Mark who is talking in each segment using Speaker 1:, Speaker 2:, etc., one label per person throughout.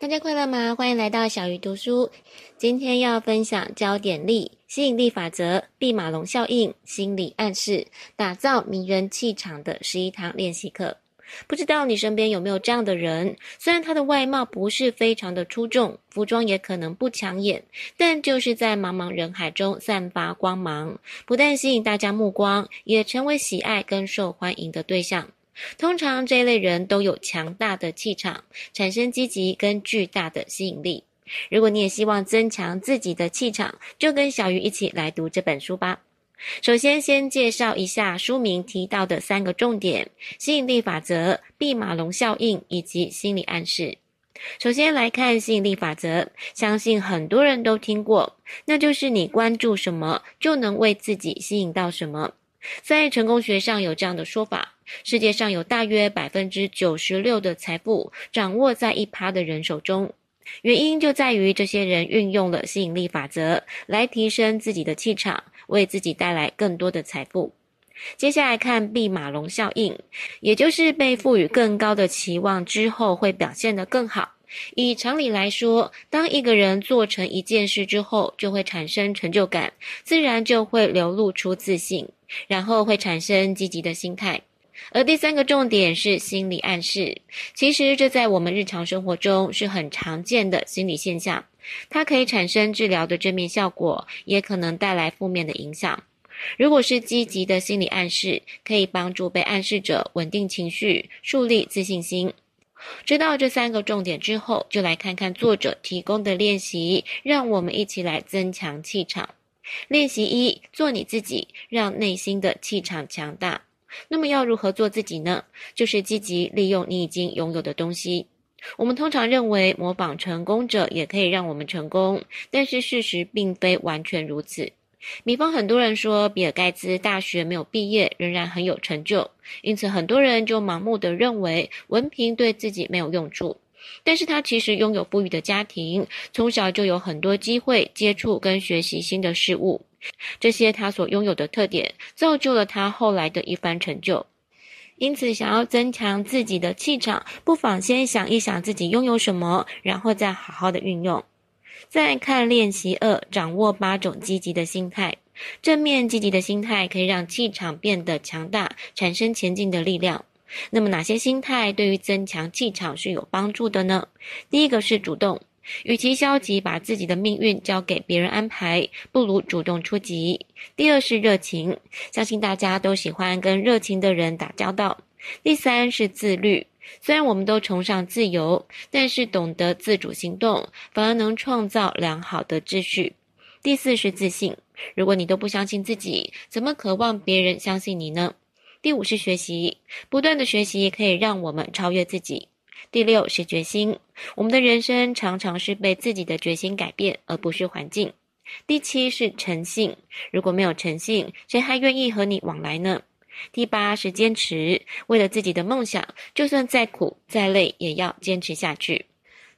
Speaker 1: 大家快乐吗？欢迎来到小鱼读书。今天要分享焦点力、吸引力法则、毕马龙效应、心理暗示，打造迷人气场的十一堂练习课。不知道你身边有没有这样的人？虽然他的外貌不是非常的出众，服装也可能不抢眼，但就是在茫茫人海中散发光芒，不但吸引大家目光，也成为喜爱跟受欢迎的对象。通常这一类人都有强大的气场，产生积极跟巨大的吸引力。如果你也希望增强自己的气场，就跟小鱼一起来读这本书吧。首先，先介绍一下书名提到的三个重点：吸引力法则、毕马龙效应以及心理暗示。首先来看吸引力法则，相信很多人都听过，那就是你关注什么，就能为自己吸引到什么。在成功学上有这样的说法：世界上有大约百分之九十六的财富掌握在一趴的人手中。原因就在于这些人运用了吸引力法则来提升自己的气场，为自己带来更多的财富。接下来看毕马龙效应，也就是被赋予更高的期望之后会表现得更好。以常理来说，当一个人做成一件事之后，就会产生成就感，自然就会流露出自信。然后会产生积极的心态，而第三个重点是心理暗示。其实这在我们日常生活中是很常见的心理现象，它可以产生治疗的正面效果，也可能带来负面的影响。如果是积极的心理暗示，可以帮助被暗示者稳定情绪，树立自信心。知道这三个重点之后，就来看看作者提供的练习，让我们一起来增强气场。练习一：做你自己，让内心的气场强大。那么要如何做自己呢？就是积极利用你已经拥有的东西。我们通常认为模仿成功者也可以让我们成功，但是事实并非完全如此。比方，很多人说比尔盖茨大学没有毕业，仍然很有成就，因此很多人就盲目的认为文凭对自己没有用处。但是他其实拥有富裕的家庭，从小就有很多机会接触跟学习新的事物，这些他所拥有的特点，造就了他后来的一番成就。因此，想要增强自己的气场，不妨先想一想自己拥有什么，然后再好好的运用。再看练习二，掌握八种积极的心态。正面积极的心态可以让气场变得强大，产生前进的力量。那么哪些心态对于增强气场是有帮助的呢？第一个是主动，与其消极把自己的命运交给别人安排，不如主动出击。第二是热情，相信大家都喜欢跟热情的人打交道。第三是自律，虽然我们都崇尚自由，但是懂得自主行动，反而能创造良好的秩序。第四是自信，如果你都不相信自己，怎么渴望别人相信你呢？第五是学习，不断的学习可以让我们超越自己。第六是决心，我们的人生常常是被自己的决心改变，而不是环境。第七是诚信，如果没有诚信，谁还愿意和你往来呢？第八是坚持，为了自己的梦想，就算再苦再累，也要坚持下去。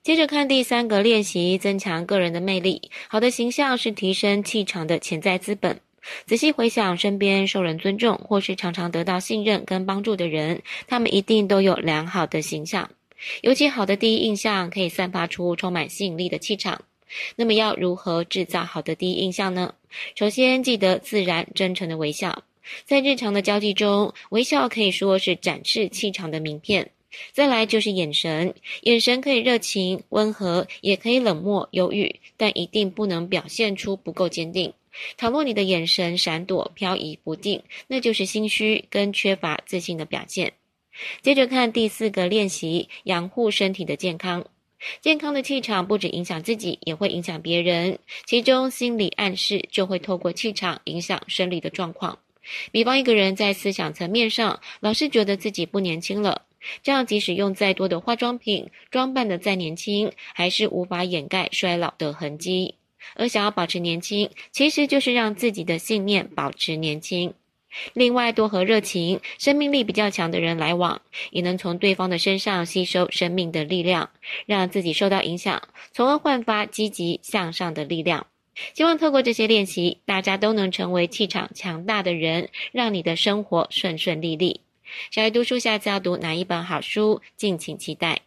Speaker 1: 接着看第三个练习，增强个人的魅力。好的形象是提升气场的潜在资本。仔细回想身边受人尊重或是常常得到信任跟帮助的人，他们一定都有良好的形象。尤其好的第一印象可以散发出充满吸引力的气场。那么要如何制造好的第一印象呢？首先记得自然真诚的微笑，在日常的交际中，微笑可以说是展示气场的名片。再来就是眼神，眼神可以热情温和，也可以冷漠忧郁，但一定不能表现出不够坚定。倘若你的眼神闪躲、飘移不定，那就是心虚跟缺乏自信的表现。接着看第四个练习，养护身体的健康。健康的气场不止影响自己，也会影响别人。其中心理暗示就会透过气场影响生理的状况。比方一个人在思想层面上老是觉得自己不年轻了，这样即使用再多的化妆品，装扮的再年轻，还是无法掩盖衰老的痕迹。而想要保持年轻，其实就是让自己的信念保持年轻。另外，多和热情、生命力比较强的人来往，也能从对方的身上吸收生命的力量，让自己受到影响，从而焕发积极向上的力量。希望透过这些练习，大家都能成为气场强大的人，让你的生活顺顺利利。小鱼读书，下次要读哪一本好书，敬请期待。